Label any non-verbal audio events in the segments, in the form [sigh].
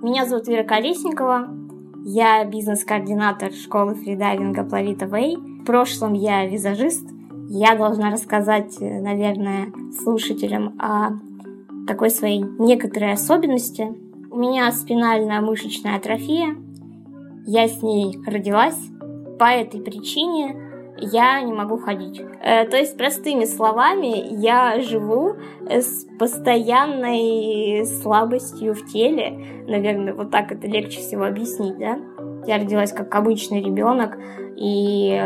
Меня зовут Вера Колесникова. Я бизнес-координатор школы фридайвинга Плавита Вэй. В прошлом я визажист. Я должна рассказать, наверное, слушателям о такой своей некоторой особенности. У меня спинальная мышечная атрофия. Я с ней родилась. По этой причине я не могу ходить. Э, то есть, простыми словами, я живу с постоянной слабостью в теле. Наверное, вот так это легче всего объяснить, да? Я родилась как обычный ребенок, и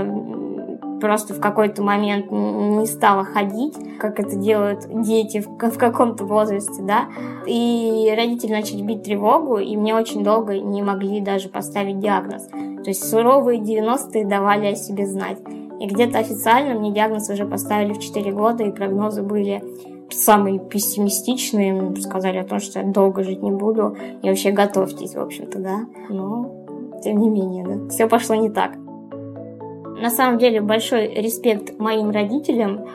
просто в какой-то момент не стала ходить, как это делают дети в каком-то возрасте, да. И родители начали бить тревогу, и мне очень долго не могли даже поставить диагноз. То есть суровые 90-е давали о себе знать. И где-то официально мне диагноз уже поставили в 4 года, и прогнозы были самые пессимистичные. Сказали о том, что я долго жить не буду. И вообще готовьтесь, в общем-то, да. Но, тем не менее, да. Все пошло не так. На самом деле, большой респект моим родителям,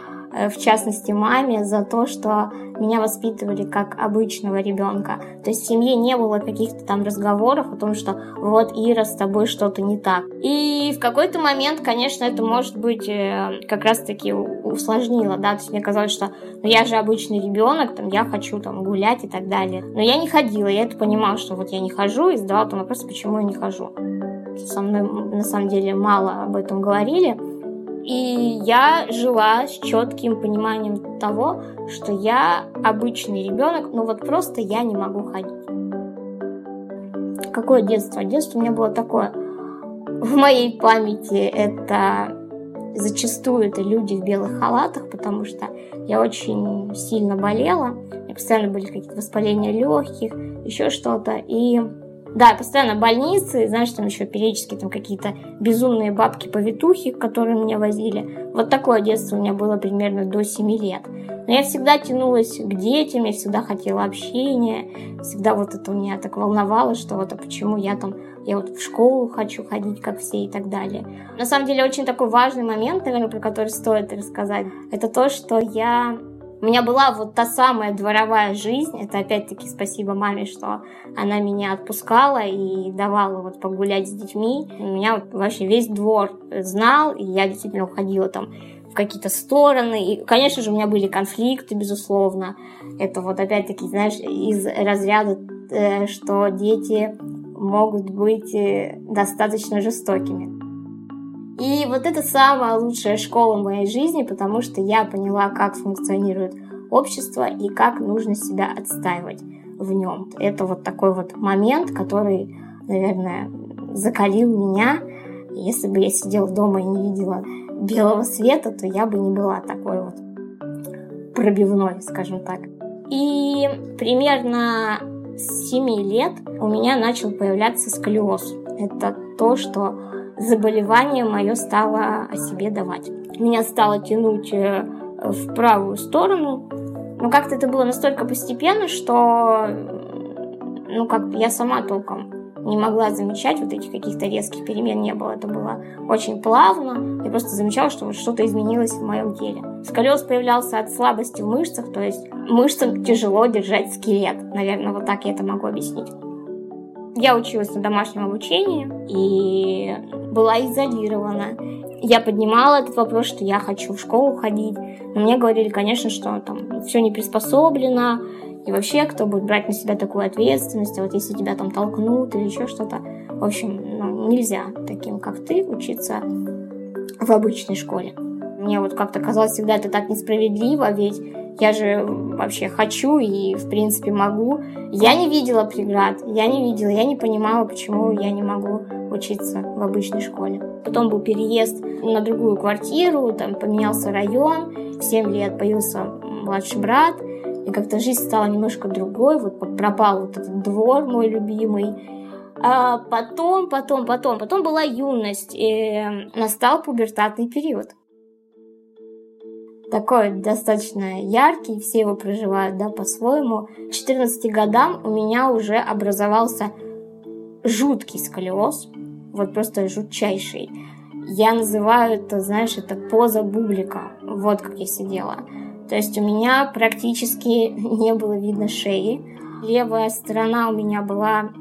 в частности маме, за то, что меня воспитывали как обычного ребенка. То есть в семье не было каких-то там разговоров о том, что вот Ира, с тобой что-то не так. И в какой-то момент, конечно, это может быть э, как раз-таки усложнило, да, то есть мне казалось, что ну, я же обычный ребенок, там, я хочу там гулять и так далее. Но я не ходила, я это понимала, что вот я не хожу, и задавала там вопрос, почему я не хожу. Со мной на самом деле мало об этом говорили. И я жила с четким пониманием того, что я обычный ребенок, но вот просто я не могу ходить. Какое детство? Детство у меня было такое. В моей памяти это зачастую это люди в белых халатах, потому что я очень сильно болела. У меня постоянно были какие-то воспаления легких, еще что-то. И да, постоянно больницы, знаешь, там еще периодически там какие-то безумные бабки-повитухи, которые меня возили. Вот такое детство у меня было примерно до 7 лет. Но я всегда тянулась к детям, я всегда хотела общения, всегда вот это меня так волновало, что вот а почему я там, я вот в школу хочу ходить, как все и так далее. На самом деле очень такой важный момент, наверное, про который стоит рассказать, это то, что я у меня была вот та самая дворовая жизнь. Это опять-таки спасибо маме, что она меня отпускала и давала вот погулять с детьми. У меня вот вообще весь двор знал, и я действительно уходила там в какие-то стороны. И, конечно же, у меня были конфликты, безусловно. Это вот опять-таки, знаешь, из разряда, э, что дети могут быть э, достаточно жестокими. И вот это самая лучшая школа моей жизни, потому что я поняла, как функционирует общество и как нужно себя отстаивать в нем. Это вот такой вот момент, который, наверное, закалил меня. Если бы я сидела дома и не видела белого света, то я бы не была такой вот пробивной, скажем так. И примерно с 7 лет у меня начал появляться сколиоз. Это то, что заболевание мое стало о себе давать. Меня стало тянуть э, в правую сторону, но как-то это было настолько постепенно, что ну как я сама толком не могла замечать вот этих каких-то резких перемен не было. Это было очень плавно. Я просто замечала, что вот что-то изменилось в моем теле. Сколиоз появлялся от слабости в мышцах, то есть мышцам тяжело держать скелет. Наверное, вот так я это могу объяснить. Я училась на домашнем обучении и была изолирована. Я поднимала этот вопрос, что я хочу в школу ходить. Но мне говорили, конечно, что там все не приспособлено. И вообще, кто будет брать на себя такую ответственность, а вот если тебя там толкнут или еще что-то. В общем, ну, нельзя таким, как ты, учиться в обычной школе. Мне вот как-то казалось всегда это так несправедливо, ведь я же вообще хочу и, в принципе, могу. Я не видела преград, я не видела, я не понимала, почему я не могу учиться в обычной школе. Потом был переезд на другую квартиру, там поменялся район, в 7 лет появился младший брат, и как-то жизнь стала немножко другой, вот пропал вот этот двор мой любимый, а потом, потом, потом, потом была юность, и настал пубертатный период такой достаточно яркий, все его проживают, да, по-своему. К 14 годам у меня уже образовался жуткий сколиоз, вот просто жутчайший. Я называю это, знаешь, это поза бублика. Вот как я сидела. То есть у меня практически [laughs] не было видно шеи. Левая сторона у меня была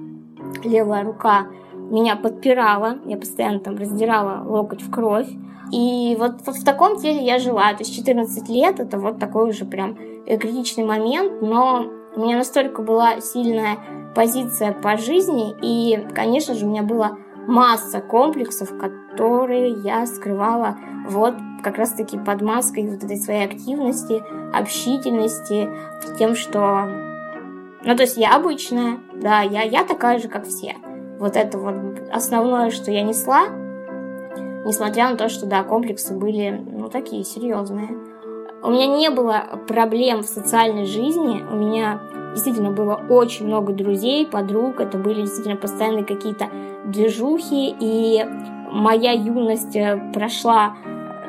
левая рука меня подпирала, я постоянно там раздирала локоть в кровь. И вот в таком теле я жила. То есть 14 лет это вот такой уже прям критичный момент, но у меня настолько была сильная позиция по жизни, и, конечно же, у меня была масса комплексов, которые я скрывала вот как раз-таки под маской вот этой своей активности, общительности, тем, что... Ну, то есть я обычная, да, я, я такая же, как все. Вот это вот основное, что я несла, несмотря на то, что, да, комплексы были, ну, такие серьезные. У меня не было проблем в социальной жизни, у меня действительно было очень много друзей, подруг, это были действительно постоянные какие-то движухи, и моя юность э, прошла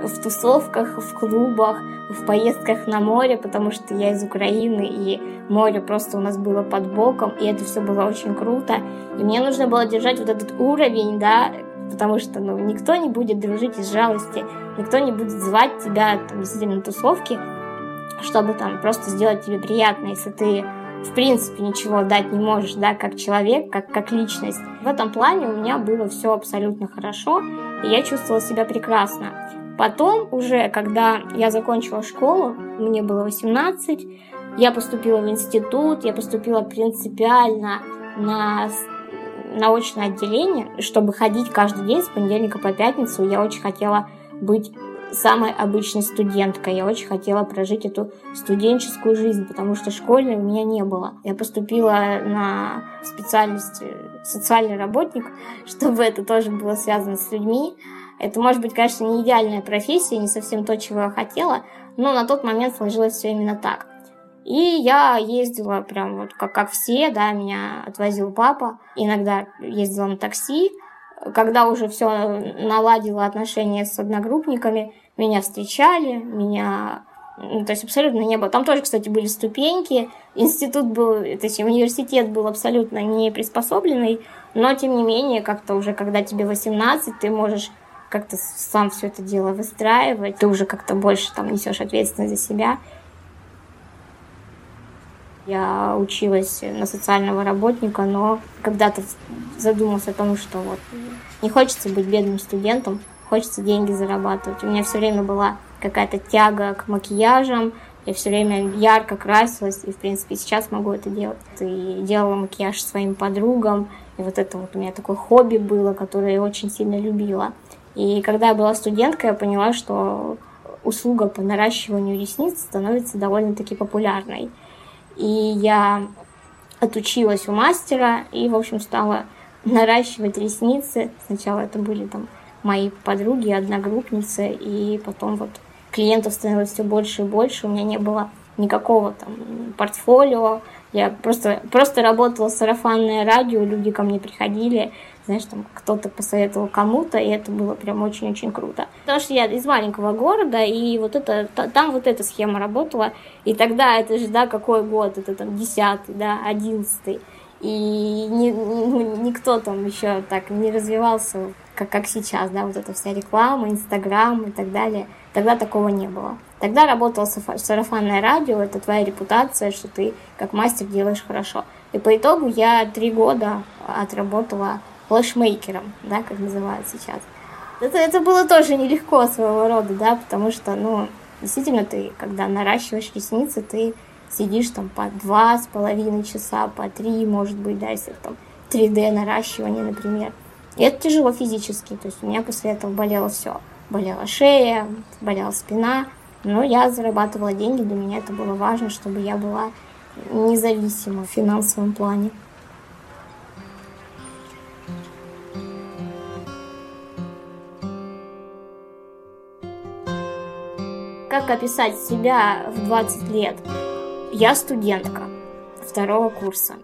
в тусовках, в клубах, в поездках на море, потому что я из Украины, и море просто у нас было под боком, и это все было очень круто. И мне нужно было держать вот этот уровень, да, потому что ну, никто не будет дружить из жалости, никто не будет звать тебя там, на тусовки, чтобы там просто сделать тебе приятно, если ты в принципе ничего дать не можешь, да, как человек, как, как личность. В этом плане у меня было все абсолютно хорошо, и я чувствовала себя прекрасно. Потом уже, когда я закончила школу, мне было 18, я поступила в институт, я поступила принципиально на научное отделение, чтобы ходить каждый день с понедельника по пятницу. Я очень хотела быть самой обычной студенткой. Я очень хотела прожить эту студенческую жизнь, потому что школьной у меня не было. Я поступила на специальность социальный работник, [laughs] чтобы это тоже было связано с людьми. Это может быть, конечно, не идеальная профессия, не совсем то, чего я хотела, но на тот момент сложилось все именно так. И я ездила прям вот как, как все, да, меня отвозил папа. Иногда ездила на такси. Когда уже все наладило отношения с одногруппниками, меня встречали, меня ну, то есть абсолютно не было. Там тоже, кстати, были ступеньки. Институт был, то есть университет был абсолютно не приспособленный, но тем не менее, как-то уже, когда тебе 18, ты можешь как-то сам все это дело выстраивать, ты уже как-то больше там несешь ответственность за себя. Я училась на социального работника, но когда-то задумался о том, что вот не хочется быть бедным студентом, хочется деньги зарабатывать. У меня все время была какая-то тяга к макияжам, я все время ярко красилась, и, в принципе, сейчас могу это делать. И делала макияж своим подругам, и вот это вот у меня такое хобби было, которое я очень сильно любила. И когда я была студенткой, я поняла, что услуга по наращиванию ресниц становится довольно-таки популярной. И я отучилась у мастера и, в общем, стала наращивать ресницы. Сначала это были там мои подруги, одногруппницы, и потом вот клиентов становилось все больше и больше. У меня не было никакого там портфолио. Я просто, просто работала сарафанное радио, люди ко мне приходили, знаешь, там кто-то посоветовал кому-то, и это было прям очень-очень круто. Потому что я из маленького города, и вот это, там вот эта схема работала, и тогда это же, да, какой год, это там десятый, да, одиннадцатый, и ни, ни, никто там еще так не развивался, как, как сейчас, да, вот эта вся реклама, Инстаграм и так далее. Тогда такого не было. Тогда работало сарафанное радио, это твоя репутация, что ты как мастер делаешь хорошо. И по итогу я три года отработала флешмейкером, да, как называют сейчас. Это, это было тоже нелегко своего рода, да, потому что, ну, действительно, ты, когда наращиваешь ресницы, ты сидишь там по два с половиной часа, по три, может быть, да, если там 3D наращивание, например. И это тяжело физически, то есть у меня после этого болело все. Болела шея, болела спина, но я зарабатывала деньги, для меня это было важно, чтобы я была независима в финансовом плане. Как описать себя в 20 лет? Я студентка второго курса.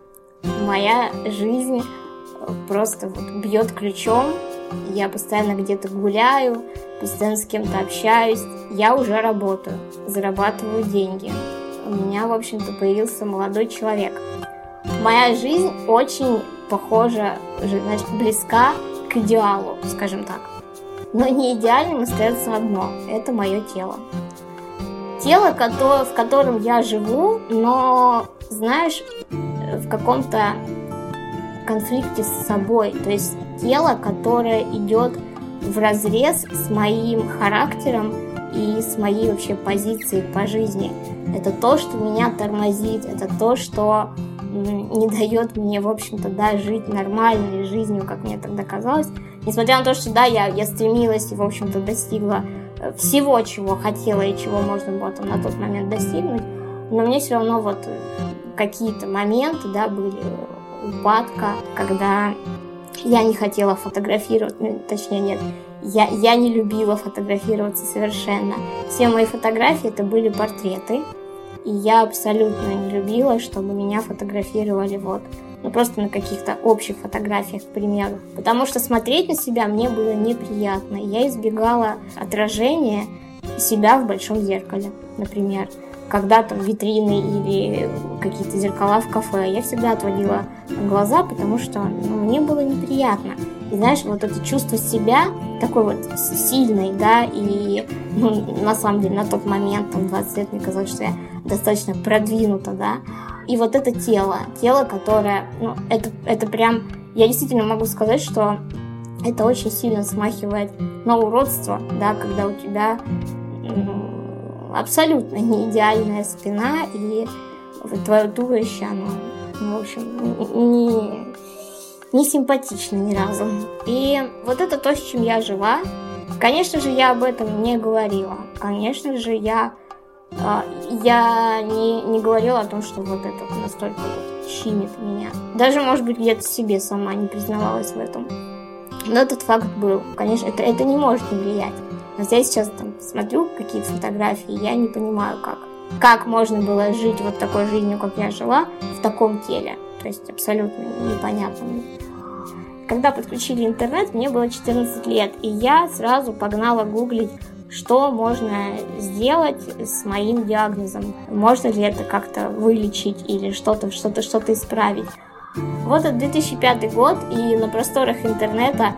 Моя жизнь э, просто вот бьет ключом. Я постоянно где-то гуляю, постоянно с кем-то общаюсь. Я уже работаю, зарабатываю деньги. У меня, в общем-то, появился молодой человек. Моя жизнь очень похожа, значит, близка к идеалу, скажем так. Но не идеальным остается одно – это мое тело тело, в котором я живу, но, знаешь, в каком-то конфликте с собой. То есть тело, которое идет в разрез с моим характером и с моей вообще позицией по жизни. Это то, что меня тормозит, это то, что не дает мне, в общем-то, да, жить нормальной жизнью, как мне тогда казалось. Несмотря на то, что, да, я, я стремилась и, в общем-то, достигла э, всего, чего хотела и чего можно было там на тот момент достигнуть, но мне все равно вот какие-то моменты, да, были упадка, когда я не хотела фотографировать, ну, точнее нет, я, я не любила фотографироваться совершенно. Все мои фотографии это были портреты, и я абсолютно не любила, чтобы меня фотографировали вот, ну просто на каких-то общих фотографиях, к примеру. Потому что смотреть на себя мне было неприятно. Я избегала отражения себя в большом зеркале, например когда там витрины или какие-то зеркала в кафе, я всегда отводила глаза, потому что ну, мне было неприятно. И знаешь, вот это чувство себя такой вот сильной, да, и ну, на самом деле на тот момент, там, 20 лет, мне казалось, что я достаточно продвинута, да, и вот это тело, тело, которое, ну, это, это прям, я действительно могу сказать, что это очень сильно смахивает на уродство, да, когда у тебя ну, абсолютно не идеальная спина, и твое туловище, оно, ну, в общем, не, не симпатично ни разу. И вот это то, с чем я жила. Конечно же, я об этом не говорила. Конечно же, я, я не, не говорила о том, что вот это настолько вот щемит меня. Даже, может быть, где-то себе сама не признавалась в этом. Но этот факт был. Конечно, это, это не может не влиять. Но я сейчас там смотрю какие-то фотографии, я не понимаю, как. Как можно было жить вот такой жизнью, как я жила, в таком теле. То есть абсолютно непонятно. Когда подключили интернет, мне было 14 лет, и я сразу погнала гуглить, что можно сделать с моим диагнозом. Можно ли это как-то вылечить или что-то что-то что-то исправить. Вот это 2005 год, и на просторах интернета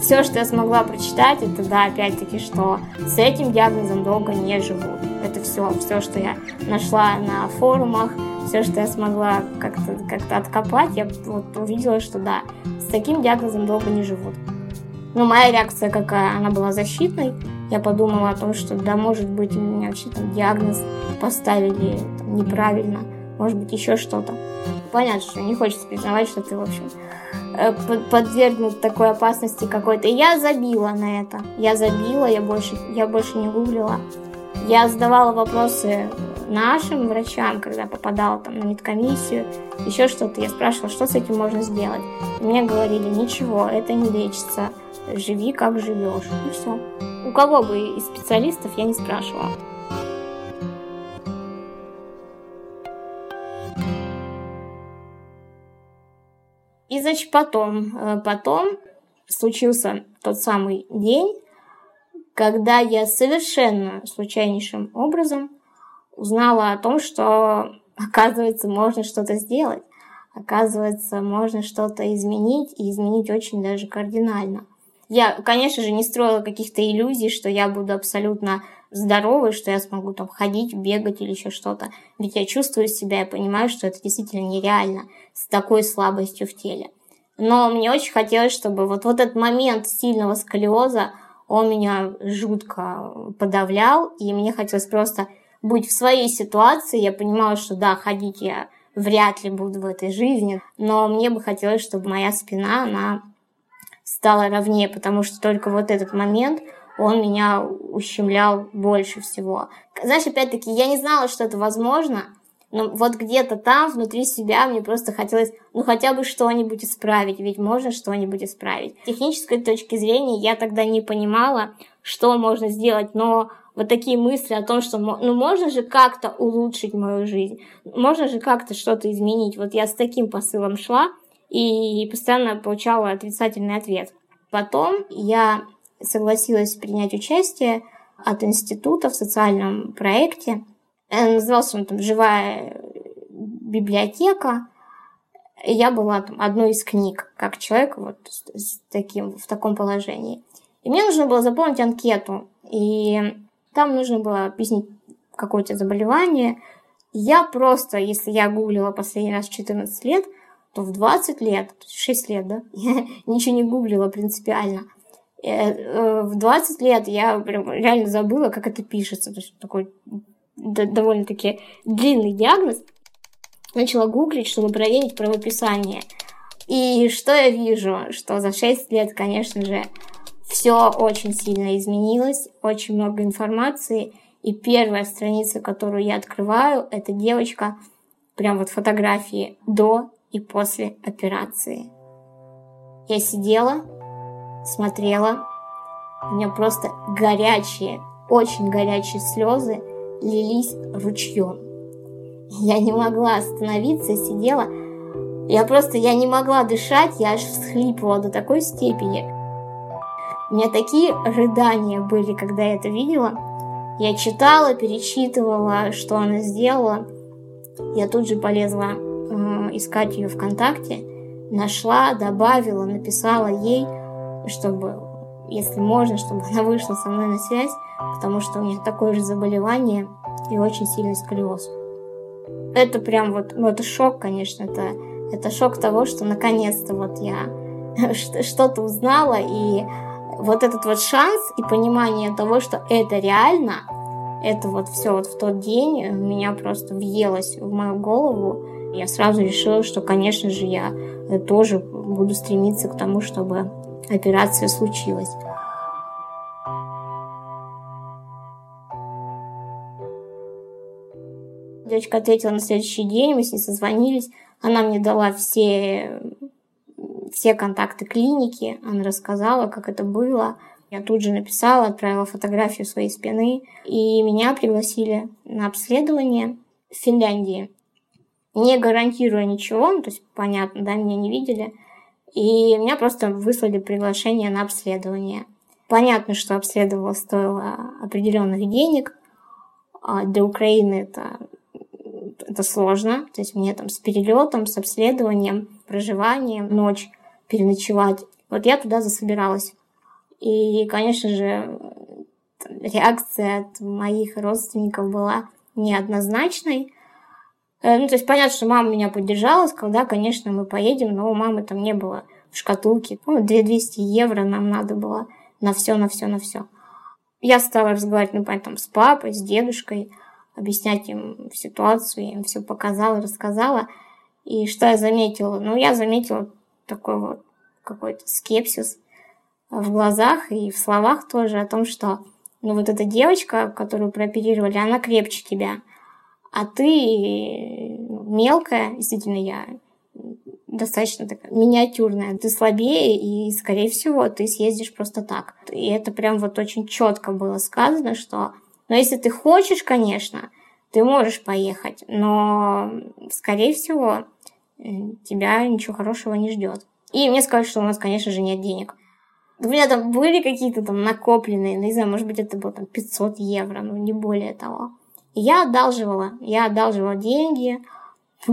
все, что я смогла прочитать, это, да, опять-таки, что с этим диагнозом долго не живут. Это все, все, что я нашла на форумах, все, что я смогла как-то как откопать, я вот увидела, что да, с таким диагнозом долго не живут. Но моя реакция какая? Она была защитной. Я подумала о том, что да, может быть, у меня вообще там диагноз поставили там, неправильно, может быть, еще что-то. Понятно, что не хочется признавать, что ты, в общем, Э, подвергнут такой опасности какой-то. Я забила на это. Я забила, я больше, я больше не гуглила. Я задавала вопросы нашим врачам, когда попадала там на медкомиссию, еще что-то. Я спрашивала, что с этим можно сделать. Мне говорили, ничего, это не лечится. Живи, как живешь. И все. У кого бы из специалистов я не спрашивала. И, значит, потом, э, потом случился тот самый день, когда я совершенно случайнейшим образом узнала о том, что, [laughs] оказывается, можно что-то сделать. Оказывается, можно что-то изменить, и изменить очень даже кардинально. Я, конечно же, не строила каких-то иллюзий, что я буду абсолютно здоровой, что я смогу там ходить, бегать или еще что-то. Ведь я чувствую себя, я понимаю, что это действительно нереально с такой слабостью в теле. Но мне очень хотелось, чтобы вот, вот этот момент сильного сколиоза, он меня жутко подавлял, и мне хотелось просто быть в своей ситуации. Я понимала, что да, ходить я вряд ли буду в этой жизни, но мне бы хотелось, чтобы моя спина, она стала ровнее, потому что только вот этот момент, он меня ущемлял больше всего. Знаешь, опять-таки, я не знала, что это возможно, но вот где-то там, внутри себя, мне просто хотелось, ну, хотя бы что-нибудь исправить, ведь можно что-нибудь исправить. С технической точки зрения я тогда не понимала, что можно сделать, но вот такие мысли о том, что ну можно же как-то улучшить мою жизнь, можно же как-то что-то изменить. Вот я с таким посылом шла и постоянно получала отрицательный ответ. Потом я согласилась принять участие от института в социальном проекте. Э, назывался он там «Живая библиотека». Я была там одной из книг, как человек вот с таким, в таком положении. И мне нужно было заполнить анкету. И там нужно было объяснить какое-то заболевание. Я просто, если я гуглила последний раз в 14 лет, то в 20 лет, 6 лет, да, я [laughs] ничего не гуглила принципиально, э, э, в 20 лет я прям реально забыла, как это пишется. То есть такой довольно-таки длинный диагноз. Начала гуглить, чтобы проверить правописание. И что я вижу? Что за 6 лет, конечно же, все очень сильно изменилось, очень много информации. И первая страница, которую я открываю, это девочка, прям вот фотографии до и после операции. Я сидела, смотрела, у меня просто горячие, очень горячие слезы лились ручьем. Я не могла остановиться, сидела. Я просто, я не могла дышать, я аж всхлипывала до такой степени. У меня такие рыдания были, когда я это видела. Я читала, перечитывала, что она сделала. Я тут же полезла искать ее ВКонтакте. Нашла, добавила, написала ей, чтобы, если можно, чтобы она вышла со мной на связь потому что у меня такое же заболевание и очень сильный сколиоз. Это прям вот, ну это шок, конечно, это, это шок того, что наконец-то вот я [laughs] что-то узнала, и вот этот вот шанс и понимание того, что это реально, это вот все вот в тот день меня просто въелось в мою голову. Я сразу решила, что, конечно же, я тоже буду стремиться к тому, чтобы операция случилась. Девочка ответила на следующий день, мы с ней созвонились. Она мне дала все, все контакты клиники, она рассказала, как это было. Я тут же написала, отправила фотографию своей спины, и меня пригласили на обследование в Финляндии. Не гарантируя ничего, ну, то есть, понятно, да, меня не видели. И меня просто выслали приглашение на обследование. Понятно, что обследовало стоило определенных денег. А для Украины это это сложно. То есть мне там с перелетом, с обследованием, проживанием, ночь переночевать. Вот я туда засобиралась. И, конечно же, реакция от моих родственников была неоднозначной. Э, ну, то есть понятно, что мама меня поддержала, сказала, да, конечно, мы поедем, но у мамы там не было в шкатулке. Ну, 2200 евро нам надо было на все, на все, на все. Я стала разговаривать, ну, понятно, с папой, с дедушкой – объяснять им ситуацию, им все показала, рассказала. И что я заметила? Ну, я заметила такой вот какой-то скепсис в глазах и в словах тоже о том, что ну вот эта девочка, которую прооперировали, она крепче тебя, а ты мелкая, действительно, я достаточно такая миниатюрная, ты слабее, и, скорее всего, ты съездишь просто так. И это прям вот очень четко было сказано, что но если ты хочешь, конечно, ты можешь поехать, но, скорее всего, э, тебя ничего хорошего не ждет. И мне сказали, что у нас, конечно же, нет денег. У меня там были какие-то там накопленные, ну, не знаю, может быть, это было там 500 евро, ну, не более того. Я одалживала, я одалживала деньги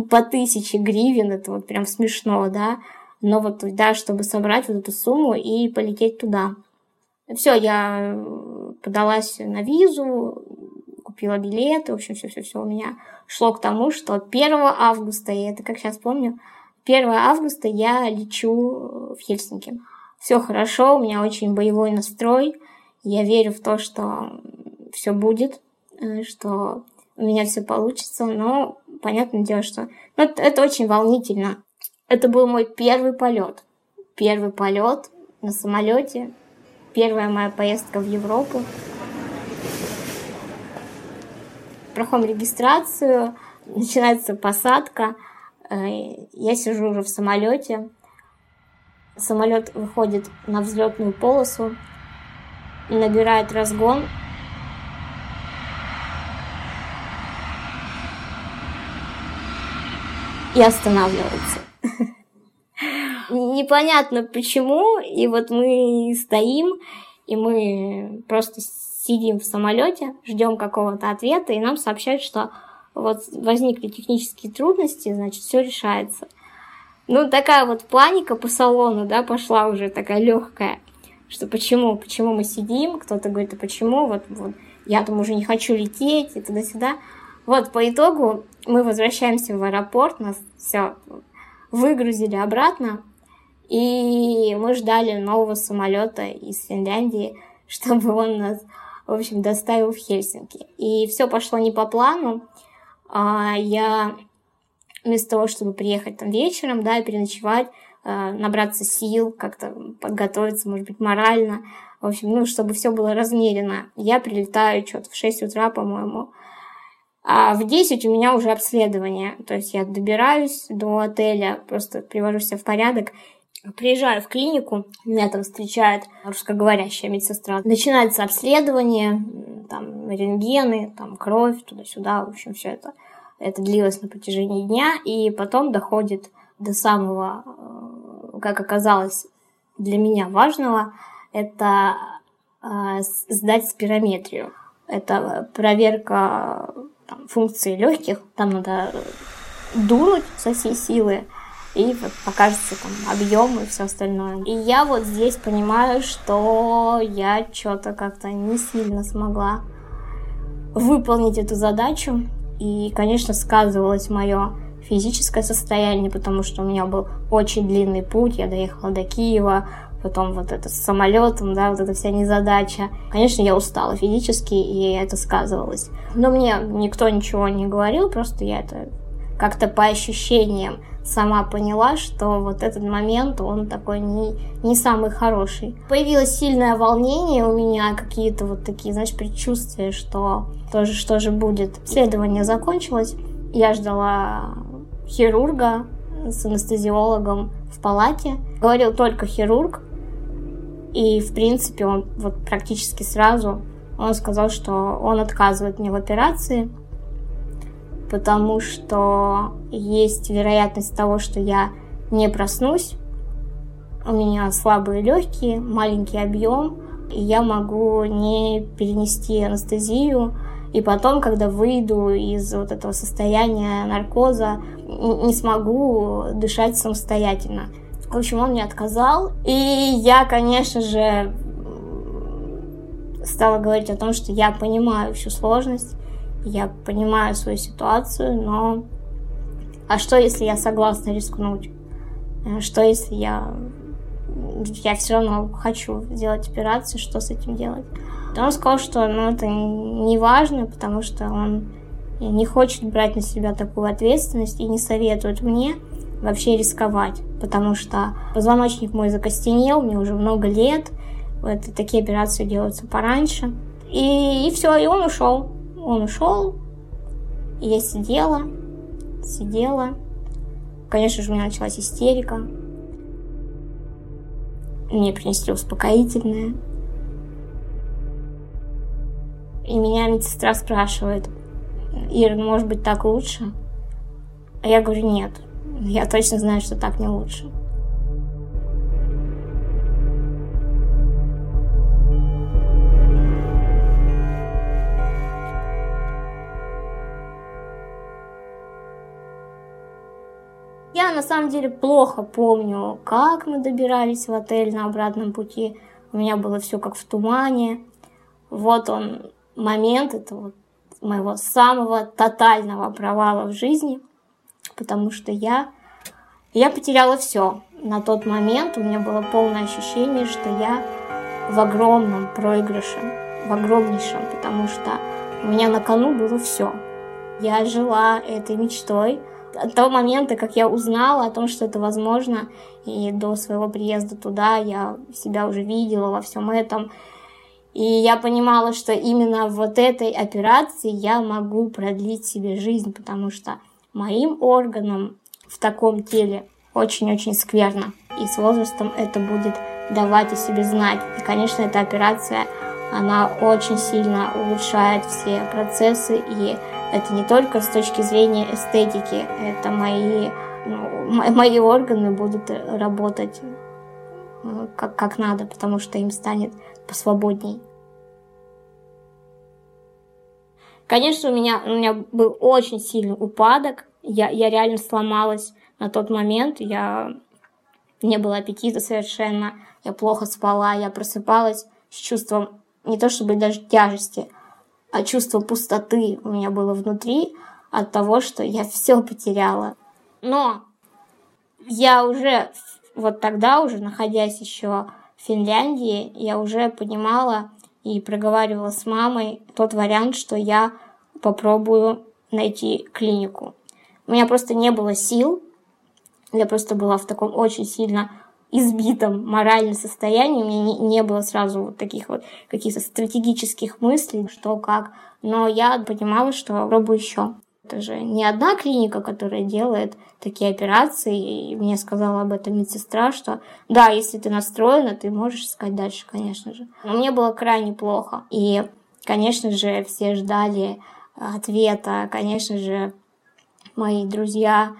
по тысяче гривен, это вот прям смешно, да, но вот, да, чтобы собрать вот эту сумму и полететь туда. Все, я подалась на визу, купила билеты, в общем, все-все-все у меня шло к тому, что 1 августа, и это как сейчас помню, 1 августа я лечу в Хельсинки. Все хорошо, у меня очень боевой настрой, я верю в то, что все будет, э, что у меня все получится, но понятное дело, что ну, это, это очень волнительно. Это был мой первый полет. Первый полет на самолете Первая моя поездка в Европу. Проходим регистрацию, начинается посадка. Э, я сижу уже в самолете. Самолет выходит на взлетную полосу, набирает разгон. И останавливается непонятно почему, и вот мы стоим, и мы просто сидим в самолете, ждем какого-то ответа, и нам сообщают, что вот возникли технические трудности, значит, все решается. Ну, такая вот паника по салону, да, пошла уже такая легкая, что почему, почему мы сидим, кто-то говорит, а почему, вот, вот, я там уже не хочу лететь, и туда-сюда. Вот, по итогу мы возвращаемся в аэропорт, нас все выгрузили обратно, и мы ждали нового самолета из Финляндии, [laughs] чтобы он нас, в общем, доставил в Хельсинки. И все пошло не по плану. А я вместо того, чтобы приехать там вечером, да, переночевать, э, набраться сил, как-то подготовиться, может быть, морально, в общем, ну, чтобы все было размерено. Я прилетаю что-то в 6 утра, по-моему, а в 10 у меня уже обследование. То есть я добираюсь до отеля, просто привожу себя в порядок. Приезжаю в клинику, меня там встречает русскоговорящая медсестра. Начинается обследование, там рентгены, там кровь, туда-сюда, в общем, все это. Это длилось на протяжении дня, и потом доходит до самого, э, как оказалось, для меня важного, это э, сдать спирометрию. Это проверка там, функции легких, там надо дунуть со всей силы, и вот покажется там объем и все остальное. И я вот здесь понимаю, что я что-то как-то не сильно смогла выполнить эту задачу. И, конечно, сказывалось мое физическое состояние, потому что у меня был очень длинный путь. Я доехала до Киева, потом вот это с самолетом, да, вот эта вся незадача. Конечно, я устала физически, и это сказывалось. Но мне никто ничего не говорил, просто я это как-то по ощущениям сама поняла, что вот этот момент, он такой не, не самый хороший. Появилось сильное волнение у меня, какие-то вот такие, знаешь, предчувствия, что тоже что же будет. Исследование закончилось, я ждала хирурга с анестезиологом в палате. Говорил только хирург, и, в принципе, он вот практически сразу он сказал, что он отказывает мне в операции, потому что есть вероятность того, что я не проснусь. У меня слабые легкие, маленький объем, и я могу не перенести анестезию. И потом, когда выйду из вот этого состояния наркоза, не смогу дышать самостоятельно. В общем, он мне отказал. И я, конечно же, стала говорить о том, что я понимаю всю сложность, я понимаю свою ситуацию, но а что, если я согласна рискнуть? Э, что, если я я все равно хочу сделать операцию, что с этим делать? Он сказал, что ну, это не важно, потому что он не хочет брать на себя такую ответственность и не советует мне вообще рисковать, потому что позвоночник мой закостенел, мне уже много лет, вот, такие операции делаются пораньше. И, и все, и он ушел. Он ушел, и я сидела, сидела. Конечно же, у меня началась истерика. Мне принесли успокоительное. И меня медсестра спрашивает, Ира, ну, может быть, так лучше? А я говорю, нет, я точно знаю, что так не лучше. Я на самом деле плохо помню, как мы добирались в отель на обратном пути. У меня было все как в тумане. Вот он момент этого моего самого тотального провала в жизни – потому что я, я потеряла все. На тот момент у меня было полное ощущение, что я в огромном проигрыше, в огромнейшем, потому что у меня на кону было все. Я жила этой мечтой. От того момента, как я узнала о том, что это возможно, и до своего приезда туда я себя уже видела во всем этом. И я понимала, что именно вот этой операции я могу продлить себе жизнь, потому что моим органам в таком теле очень-очень скверно. И с возрастом это будет давать о себе знать. И, конечно, эта операция, она очень сильно улучшает все процессы. И это не только с точки зрения эстетики, это мои, ну, мои органы будут работать э, как, как надо, потому что им станет посвободней. Конечно, у меня, у меня был очень сильный упадок. Я, я реально сломалась на тот момент. Я не было аппетита совершенно. Я плохо спала. Я просыпалась с чувством не то чтобы даже тяжести, а чувство пустоты у меня было внутри от того, что я [laughs] все потеряла. Но я уже вот тогда уже, находясь еще в Финляндии, я уже понимала и проговаривала с мамой тот вариант, что я попробую найти клинику. У меня просто не было сил, я просто была в таком очень сильно избитом моральном состоянии, у меня не, не было сразу вот таких вот каких-то стратегических мыслей, что как, но я понимала, что пробую еще. Это же не одна клиника, которая делает такие операции, и мне сказала об этом медсестра, что да, если ты настроена, ты можешь искать дальше, конечно же. Но мне было крайне плохо, и, конечно же, все ждали ответа, конечно же, мои друзья,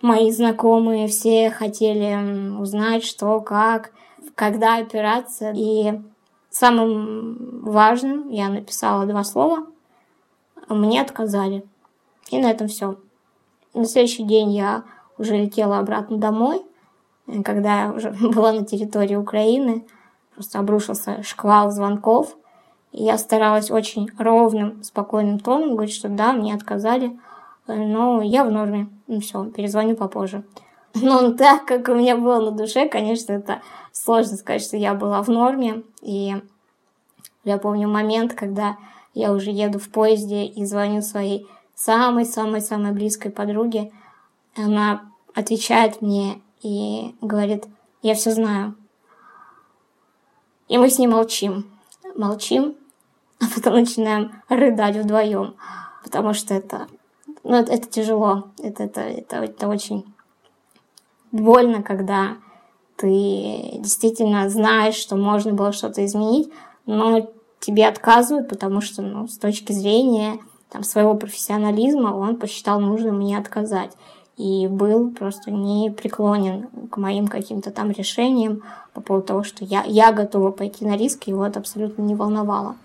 мои знакомые, все хотели узнать, что, как, когда операция. И самым важным я написала два слова. Мне отказали. И на этом все. На следующий день я уже летела обратно домой, когда я уже [laughs] была на территории Украины. Просто обрушился шквал звонков. И я старалась очень ровным, спокойным тоном говорить, что да, мне отказали, но я в норме. Ну все, перезвоню попозже. [laughs] Но так как у меня было на душе, конечно, это сложно сказать, что я была в норме. И я помню момент, когда я уже еду в поезде и звоню своей самой-самой-самой близкой подруге. Она отвечает мне и говорит, я все знаю. И мы с ней молчим. Молчим, а потом начинаем рыдать вдвоем, потому что это, ну, это, это тяжело, это, это, это, это очень больно, когда ты действительно знаешь, что можно было что-то изменить, но тебе отказывают, потому что, ну, с точки зрения там, своего профессионализма он посчитал нужным мне отказать. И был просто не преклонен к моим каким-то там решениям по поводу того, что я, я готова пойти на риск, его это абсолютно не волновало.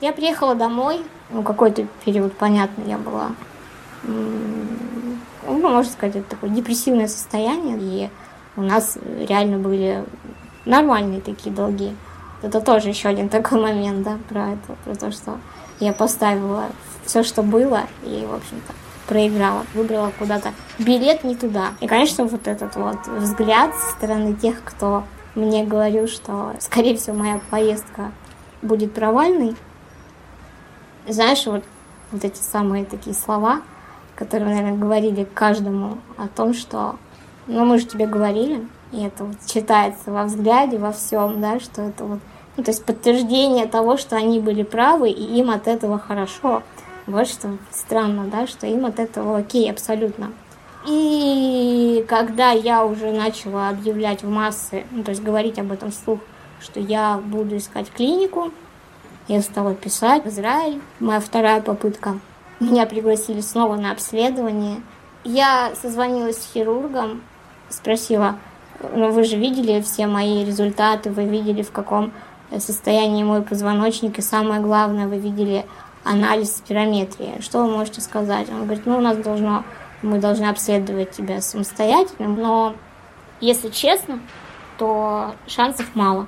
Я приехала домой, ну, какой-то период, понятно, я была, ну, можно сказать, это такое депрессивное состояние, и у нас реально были нормальные такие долги. Это тоже еще один такой момент, да, про это, про то, что я поставила все, что было, и, в общем-то, проиграла, выбрала куда-то билет не туда. И, конечно, вот этот вот взгляд со стороны тех, кто мне говорил, что, скорее всего, моя поездка будет провальной. Знаешь, вот, вот эти самые такие слова, которые, наверное, говорили каждому о том, что, ну, мы же тебе говорили, и это вот читается во взгляде, во всем, да, что это вот, ну, то есть подтверждение того, что они были правы, и им от этого хорошо. Вот что странно, да, что им от этого окей абсолютно. И когда я уже начала объявлять в массы, ну, то есть говорить об этом вслух, что я буду искать клинику, я стала писать в Израиль, моя вторая попытка. Меня пригласили снова на обследование. Я созвонилась с хирургом, спросила, ну вы же видели все мои результаты, вы видели в каком состоянии мой позвоночник, и самое главное, вы видели анализ спирометрии. Что вы можете сказать? Он говорит, ну у нас должно, мы должны обследовать тебя самостоятельно, но если честно, то шансов мало.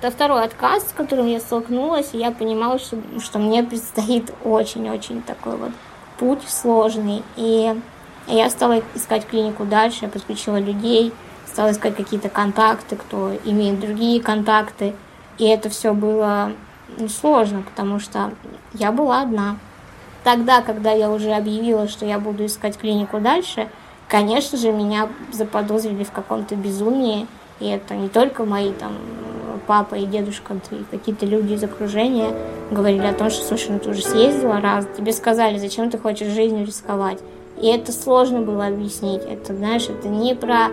Это второй отказ, с которым я столкнулась, и я понимала, что, что мне предстоит очень-очень такой вот путь сложный. И я стала искать клинику дальше, я подключила людей, стала искать какие-то контакты, кто имеет другие контакты. И это все было ну, сложно, потому что я была одна. Тогда, когда я уже объявила, что я буду искать клинику дальше, конечно же, меня заподозрили в каком-то безумии. И это не только мои там папа и дедушка, и какие-то люди из окружения говорили о том, что, слушай, ну ты уже съездила раз, тебе сказали, зачем ты хочешь жизнью рисковать. И это сложно было объяснить. Это, знаешь, это не про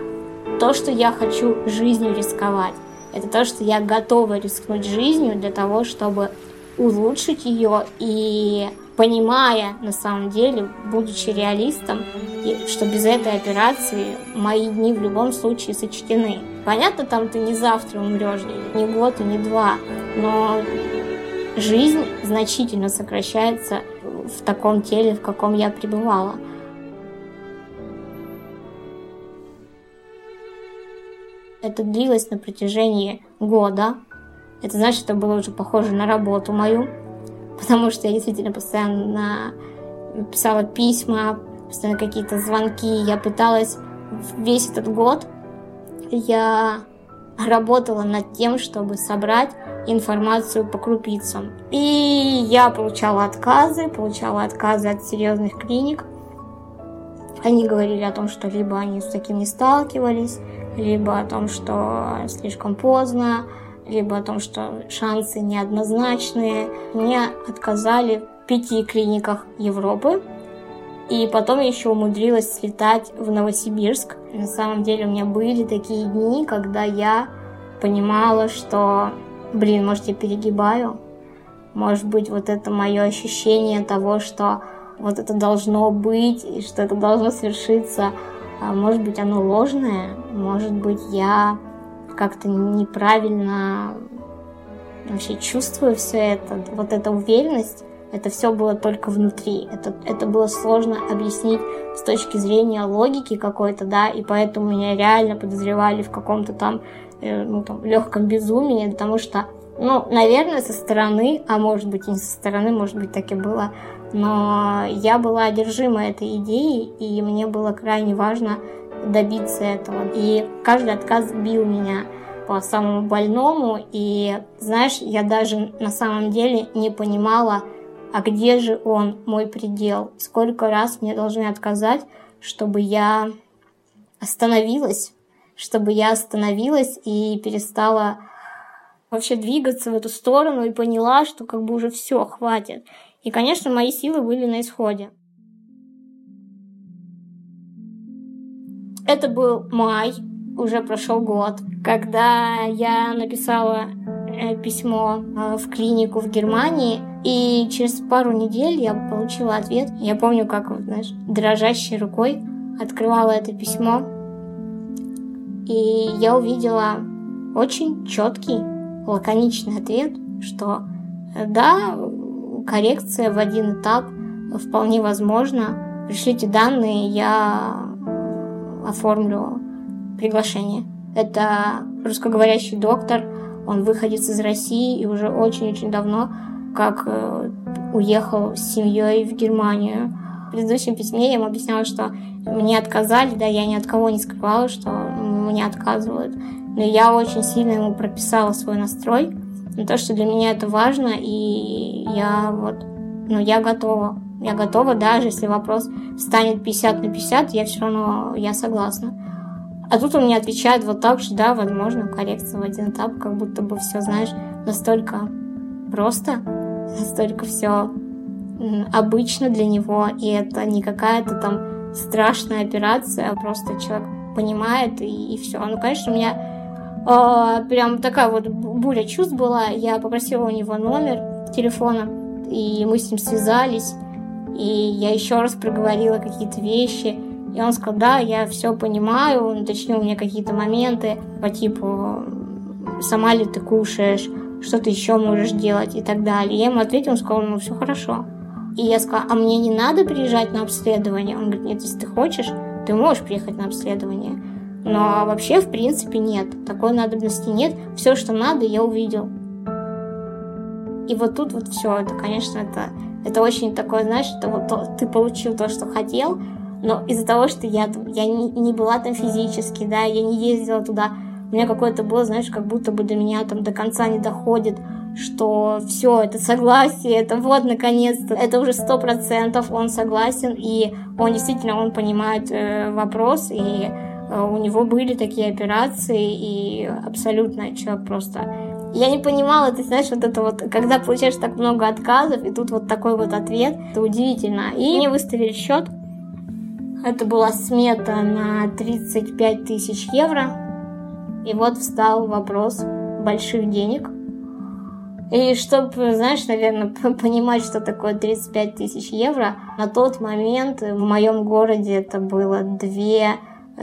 то, что я хочу жизнью рисковать. Это то, что я готова рискнуть жизнью для того, чтобы улучшить ее и понимая на самом деле, будучи реалистом, что без этой операции мои дни в любом случае сочтены. Понятно, там ты не завтра умрешь, не год и не два, но жизнь значительно сокращается в таком теле, в каком я пребывала. Это длилось на протяжении года. Это значит, это было уже похоже на работу мою. [laughs] потому что я действительно постоянно писала письма, постоянно какие-то звонки. Я пыталась весь этот год, я работала над тем, чтобы собрать информацию по крупицам. И я получала отказы, получала отказы от серьезных клиник. Они говорили о том, что либо они с таким не сталкивались, либо о том, что слишком поздно, либо о том, что шансы неоднозначные. Мне отказали в пяти клиниках Европы, и потом я еще умудрилась слетать в Новосибирск. На самом деле у меня были такие дни, когда я понимала, что, блин, может, я перегибаю. Может быть, вот это мое ощущение того, что вот это должно быть, и что это должно свершиться, может быть, оно ложное, может быть, я как-то неправильно вообще чувствую все это, вот эта уверенность, это все было только внутри. Это, это было сложно объяснить с точки зрения логики какой-то, да, и поэтому меня реально подозревали в каком-то там, э, ну, там, легком безумии, потому что, ну, наверное, со стороны, а может быть и не со стороны, может быть так и было, но я была одержима этой идеей, и мне было крайне важно добиться этого. И каждый отказ бил меня по самому больному, и, знаешь, я даже на самом деле не понимала, а где же он, мой предел? Сколько раз мне должны отказать, чтобы я остановилась, чтобы я остановилась и перестала вообще двигаться в эту сторону и поняла, что как бы уже все, хватит. И, конечно, мои силы были на исходе. Это был май, уже прошел год, когда я написала Э, письмо э, в клинику в Германии, и через пару недель я получила ответ. Я помню, как, знаешь, дрожащей рукой открывала это письмо, и я увидела очень четкий, лаконичный ответ, что э, да, коррекция в один этап вполне возможна. Пришлите данные, я оформлю приглашение. Это русскоговорящий доктор, он выходец из России и уже очень-очень давно как э, уехал с семьей в Германию. В предыдущем письме я ему объясняла, что мне отказали, да, я ни от кого не скрывала, что мне отказывают. Но я очень сильно ему прописала свой настрой на то, что для меня это важно, и я вот, ну, я готова. Я готова, даже если вопрос станет 50 на 50, я все равно, я согласна. А тут он мне отвечает вот так же, да, возможно, коррекция в один этап, как будто бы все, знаешь, настолько просто, [laughs] настолько все обычно для него, и это не какая-то там страшная операция, а просто человек понимает, и, и все. Ну, конечно, у меня прям такая вот буря чувств была. Я попросила у него номер телефона, и мы с ним связались, и я еще раз проговорила какие-то вещи, и он сказал, да, я все понимаю, он уточнил мне какие-то моменты по типу, сама ли ты кушаешь, что ты еще можешь делать и так далее. Я ему ответила, он сказал, ну все хорошо. И я сказала, а мне не надо приезжать на обследование? Он говорит, нет, если ты хочешь, ты можешь приехать на обследование. Но вообще, в принципе, нет. Такой надобности нет. Все, что надо, я увидел. И вот тут вот все, это, конечно, это, это очень такое, знаешь, это вот то, ты получил то, что хотел, но из-за того, что я, я не, не была там физически, да, я не ездила туда, у меня какое-то было, знаешь, как будто бы до меня там до конца не доходит, что все, это согласие, это вот, наконец-то, это уже сто процентов он согласен, и он действительно, он понимает э, вопрос, и у него были такие операции, и абсолютно человек просто... Я не понимала, ты знаешь, вот это вот, когда получаешь так много отказов, и тут вот такой вот ответ, это удивительно. И мне выставили счет, это была смета на 35 тысяч евро. И вот встал вопрос больших денег. И чтобы, знаешь, наверное, [laughs] понимать, что такое 35 тысяч евро, на тот момент в моем городе это было две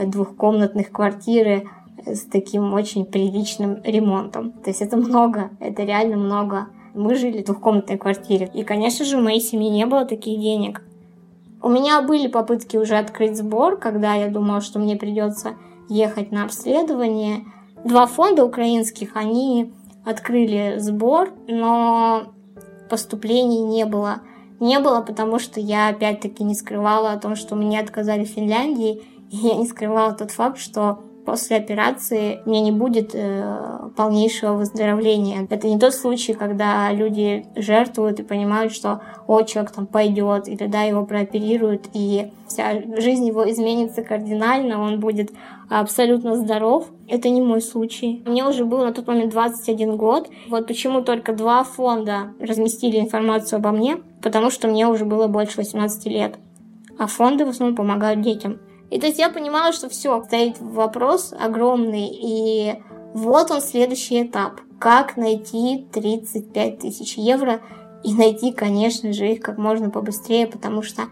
двухкомнатных квартиры с таким очень приличным ремонтом. То есть это много, это реально много. Мы жили в двухкомнатной квартире. И, конечно же, в моей семье не было таких денег. У меня были попытки уже открыть сбор, когда я думала, что мне придется ехать на обследование. Два фонда украинских, они открыли сбор, но поступлений не было. Не было, потому что я опять-таки не скрывала о том, что мне отказали в Финляндии, [laughs] я не скрывала тот факт, что после операции у меня не будет э, полнейшего выздоровления. Это не тот случай, когда люди жертвуют и понимают, что о, человек там пойдет, или да, его прооперируют, и вся жизнь его изменится кардинально, он будет абсолютно здоров. Это не мой случай. Мне уже было на тот момент 21 год. Вот почему только два фонда разместили информацию обо мне, потому что мне уже было больше 18 лет. А фонды в основном помогают детям. И то есть я понимала, что все, стоит вопрос огромный, и вот он следующий этап. Как найти 35 тысяч евро и найти, конечно же, их как можно побыстрее, потому что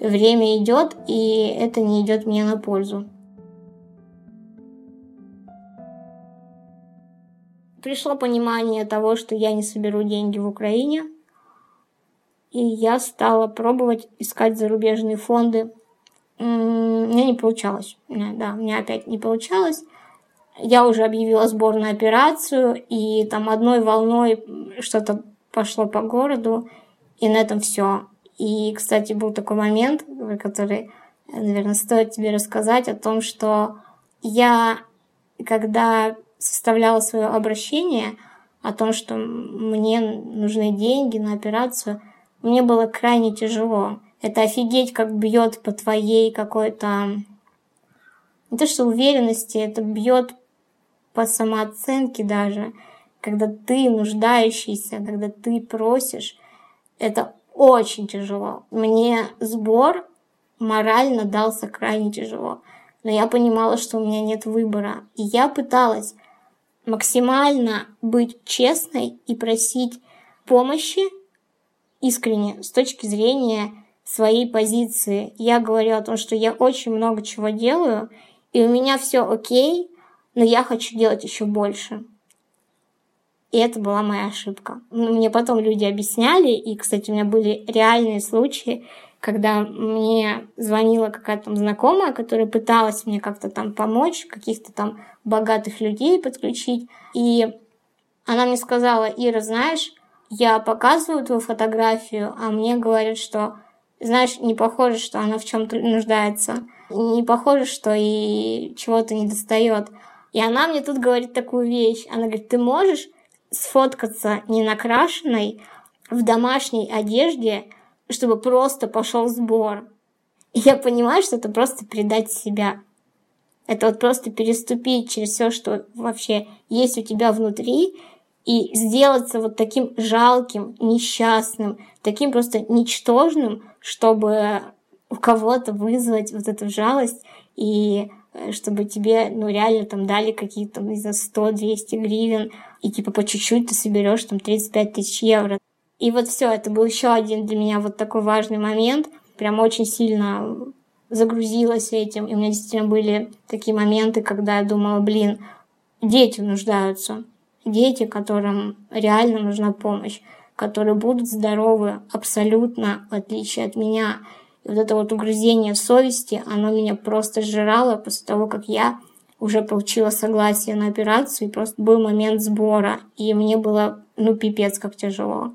время идет, и это не идет мне на пользу. Пришло понимание того, что я не соберу деньги в Украине, и я стала пробовать искать зарубежные фонды, меня не получалось. Да, меня опять не получалось. Я уже объявила сбор на операцию, и там одной волной что-то пошло по городу, и на этом все. И, кстати, был такой момент, который, наверное, стоит тебе рассказать о том, что я, когда составляла свое обращение о том, что мне нужны деньги на операцию, мне было крайне тяжело. Это офигеть, как бьет по твоей какой-то... Не то что уверенности, это бьет по самооценке даже. Когда ты нуждающийся, когда ты просишь, это очень тяжело. Мне сбор морально дался крайне тяжело. Но я понимала, что у меня нет выбора. И я пыталась максимально быть честной и просить помощи искренне с точки зрения своей позиции. Я говорю о том, что я очень много чего делаю, и у меня все окей, но я хочу делать еще больше. И это была моя ошибка. Мне потом люди объясняли, и, кстати, у меня были реальные случаи, когда мне звонила какая-то там знакомая, которая пыталась мне как-то там помочь, каких-то там богатых людей подключить. И она мне сказала, Ира, знаешь, я показываю твою фотографию, а мне говорят, что знаешь, не похоже, что она в чем-то нуждается. Не похоже, что и чего-то не достает. И она мне тут говорит такую вещь. Она говорит, ты можешь сфоткаться не накрашенной в домашней одежде, чтобы просто пошел сбор. И я понимаю, что это просто предать себя. Это вот просто переступить через все, что вообще есть у тебя внутри, и сделаться вот таким жалким, несчастным, таким просто ничтожным, чтобы у кого-то вызвать вот эту жалость и э, чтобы тебе, ну, реально там дали какие-то, не знаю, 100-200 гривен, и типа по чуть-чуть ты соберешь там 35 тысяч евро. И вот все, это был еще один для меня вот такой важный момент. Прям очень сильно загрузилась этим. И у меня действительно были такие моменты, когда я думала, блин, дети нуждаются дети, которым реально нужна помощь, которые будут здоровы абсолютно, в отличие от меня. И вот это вот угрызение совести, оно меня просто сжирало после того, как я уже получила согласие на операцию, и просто был момент сбора, и мне было, ну, пипец, как тяжело.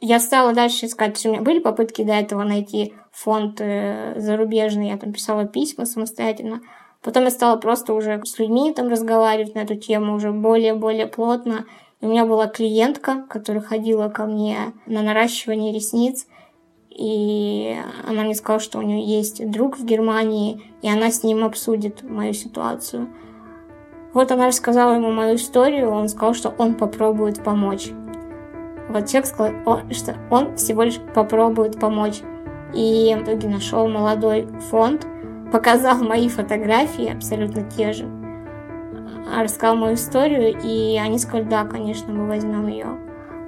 Я стала дальше искать, у меня были попытки до этого найти фонд э, зарубежный, я там писала письма самостоятельно, Потом я стала просто уже с людьми там разговаривать на эту тему уже более-более плотно. И у меня была клиентка, которая ходила ко мне на наращивание ресниц. И она мне сказала, что у нее есть друг в Германии, и она с ним обсудит мою ситуацию. Вот она рассказала ему мою историю, он сказал, что он попробует помочь. Вот человек сказал, что он всего лишь попробует помочь. И в итоге нашел молодой фонд, показал мои фотографии, абсолютно те же, а рассказал мою историю, и они сказали, да, конечно, мы возьмем ее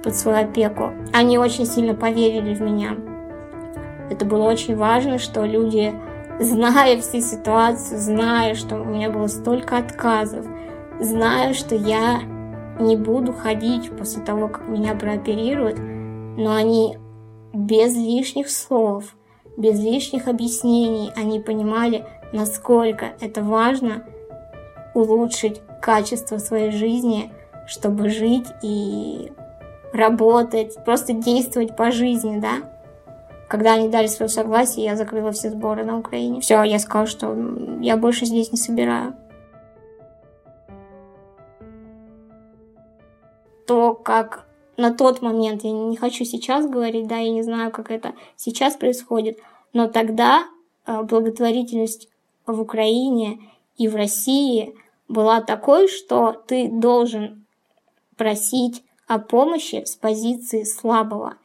под свою опеку. Они очень сильно поверили в меня. Это было очень важно, что люди, зная всю ситуацию, зная, что у меня было столько отказов, зная, что я не буду ходить после того, как меня прооперируют, но они без лишних слов – без лишних объяснений они понимали, насколько это важно улучшить качество своей жизни, чтобы жить и работать, просто действовать по жизни, да. Когда они дали свое согласие, я закрыла все сборы на Украине. Все, я сказала, что я больше здесь не собираю. То, как на тот момент, я не хочу сейчас говорить, да, я не знаю, как это сейчас происходит, но тогда э, благотворительность в Украине и в России была такой, что ты должен просить о помощи с позиции слабого.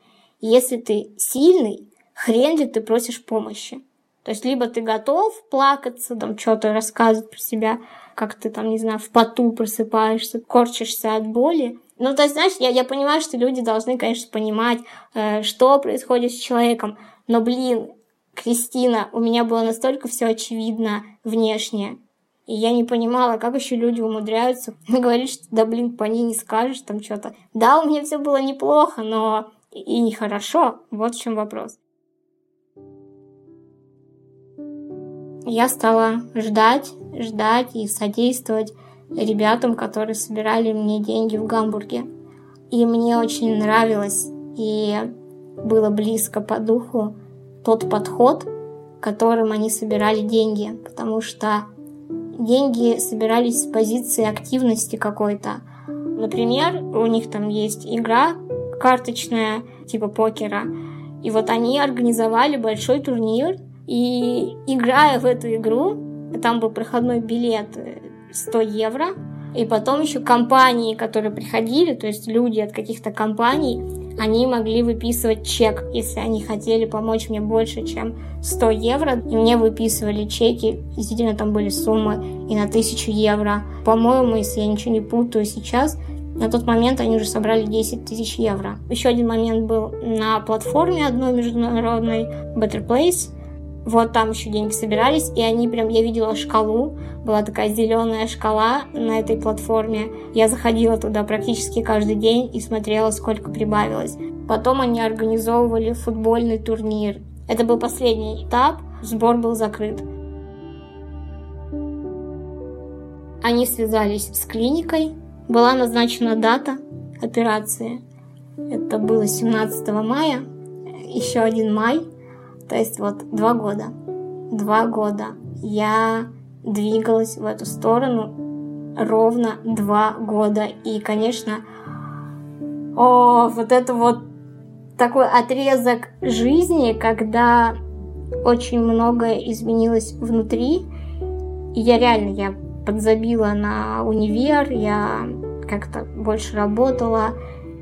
Если ты сильный, хрен ли ты просишь помощи. То есть либо ты готов плакаться, там что-то рассказывать про себя, как ты там, не знаю, в поту просыпаешься, корчишься от боли. Ну, то есть, знаешь, я, я понимаю, что люди должны, конечно, понимать, э, что происходит с человеком. Но, блин, Кристина, у меня было настолько все очевидно внешне. И я не понимала, как еще люди умудряются [laughs] говорить, что да блин, по ней не скажешь там что-то. Да, у меня все было неплохо, но и нехорошо. Вот в чем вопрос. Я стала ждать, ждать и содействовать ребятам, которые собирали мне деньги в Гамбурге. И мне очень нравилось и было близко по духу тот подход, которым они собирали деньги, потому что деньги собирались с позиции активности какой-то. Например, у них там есть игра карточная, типа покера, и вот они организовали большой турнир, и играя в эту игру, там был проходной билет 100 евро, и потом еще компании, которые приходили, то есть люди от каких-то компаний, они могли выписывать чек, если они хотели помочь мне больше, чем 100 евро. И мне выписывали чеки, действительно там были суммы и на 1000 евро. По-моему, если я ничего не путаю сейчас, на тот момент они уже собрали 10 тысяч евро. Еще один момент был на платформе одной международной Better Place – вот там еще деньги собирались, и они прям, я видела шкалу, была такая зеленая шкала на этой платформе. Я заходила туда практически каждый день и смотрела, сколько прибавилось. Потом они организовывали футбольный турнир. Это был последний этап, сбор был закрыт. Они связались с клиникой, была назначена дата операции. Это было 17 мая, еще один май – то есть вот два года. Два года я двигалась в эту сторону ровно два года. И, конечно, о, вот это вот такой отрезок жизни, когда очень многое изменилось внутри. И я реально, я подзабила на универ, я как-то больше работала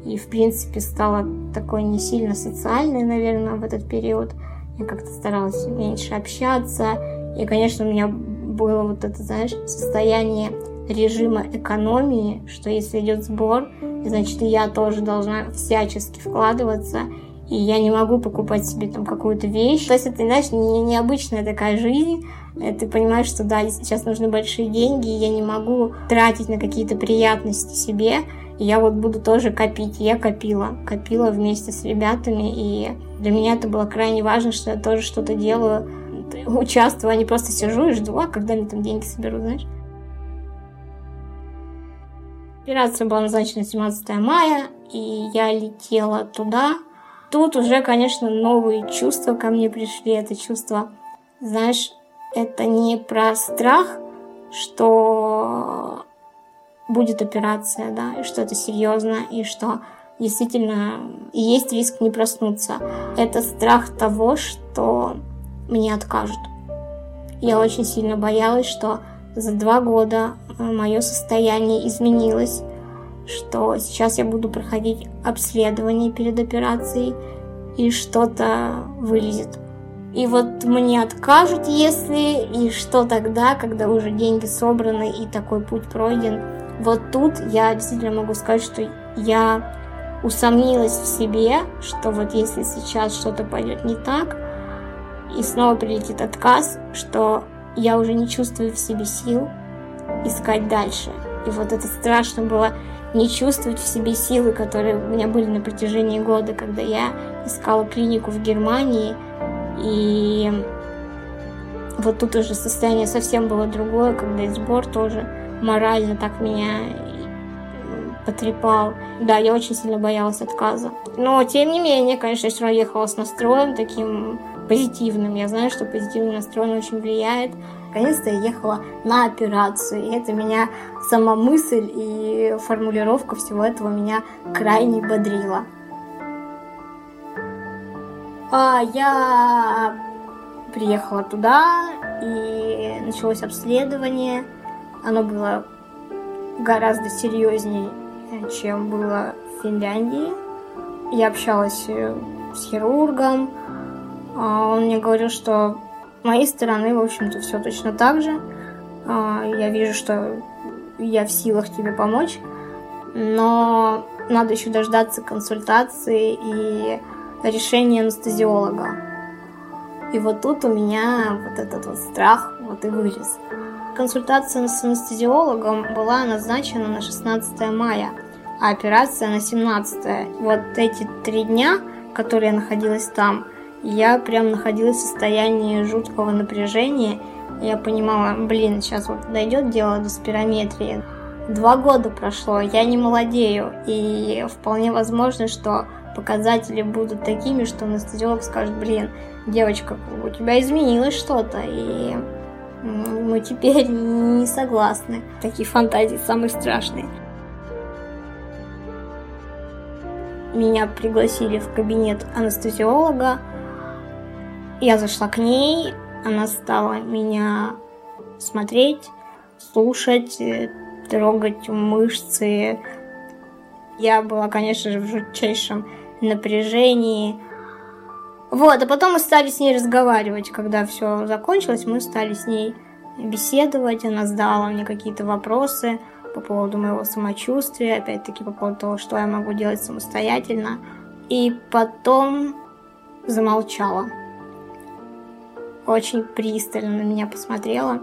и, в принципе, стала такой не сильно социальной, наверное, в этот период я как-то старалась меньше общаться. И, конечно, у меня было вот это, знаешь, состояние режима экономии, что если идет сбор, значит, я тоже должна всячески вкладываться, и я не могу покупать себе там какую-то вещь. То есть это, знаешь, не, необычная такая жизнь, ты понимаешь, что да, сейчас нужны большие деньги, и я не могу тратить на какие-то приятности себе, я вот буду тоже копить. Я копила, копила вместе с ребятами, и для меня это было крайне важно, что я тоже что-то делаю, участвую, а не просто сижу и жду, а когда мне там деньги соберут, знаешь. Операция была назначена 17 мая, и я летела туда. Тут уже, конечно, новые чувства ко мне пришли. Это чувство, знаешь, это не про страх, что будет операция, да, и что это серьезно, и что действительно есть риск не проснуться. Это страх того, что мне откажут. Я очень сильно боялась, что за два года мое состояние изменилось, что сейчас я буду проходить обследование перед операцией, и что-то вылезет. И вот мне откажут, если, и что тогда, когда уже деньги собраны и такой путь пройден. Вот тут я действительно могу сказать, что я усомнилась в себе, что вот если сейчас что-то пойдет не так, и снова прилетит отказ, что я уже не чувствую в себе сил искать дальше. И вот это страшно было не чувствовать в себе силы, которые у меня были на протяжении года, когда я искала клинику в Германии, и вот тут уже состояние совсем было другое, когда и сбор тоже морально так меня потрепал. Да, я очень сильно боялась отказа. Но, тем не менее, конечно, я все равно ехала с настроем таким позитивным. Я знаю, что позитивный настрой очень влияет. Наконец-то я ехала на операцию, и это меня, сама мысль и формулировка всего этого меня крайне бодрила. А, я приехала туда, и началось обследование. Оно было гораздо серьезнее, чем было в Финляндии. Я общалась э, с хирургом. А, он мне говорил, что с моей стороны, в общем-то, все точно так же. А, я вижу, что я в силах тебе помочь, но надо еще дождаться консультации и решения анестезиолога. И вот тут у меня вот этот вот страх вот и вылез. Консультация с анестезиологом была назначена на 16 мая, а операция на 17. Вот эти три дня, которые я находилась там, я прям находилась в состоянии жуткого напряжения. Я понимала, блин, сейчас вот дойдет дело до спирометрии. Два года прошло, я не молодею, и вполне возможно, что показатели будут такими, что анестезиолог скажет, блин, девочка, у тебя изменилось что-то, и мы теперь не согласны. Такие фантазии самые страшные. Меня пригласили в кабинет анестезиолога, я зашла к ней, она стала меня смотреть, слушать, э, трогать мышцы. Я была, конечно же, в жутчайшем напряжении. Вот, а потом мы стали с ней разговаривать. Когда все закончилось, мы стали с ней беседовать. Она задала мне какие-то вопросы по поводу моего самочувствия, опять-таки по поводу того, что я могу делать самостоятельно. И потом замолчала очень пристально на меня посмотрела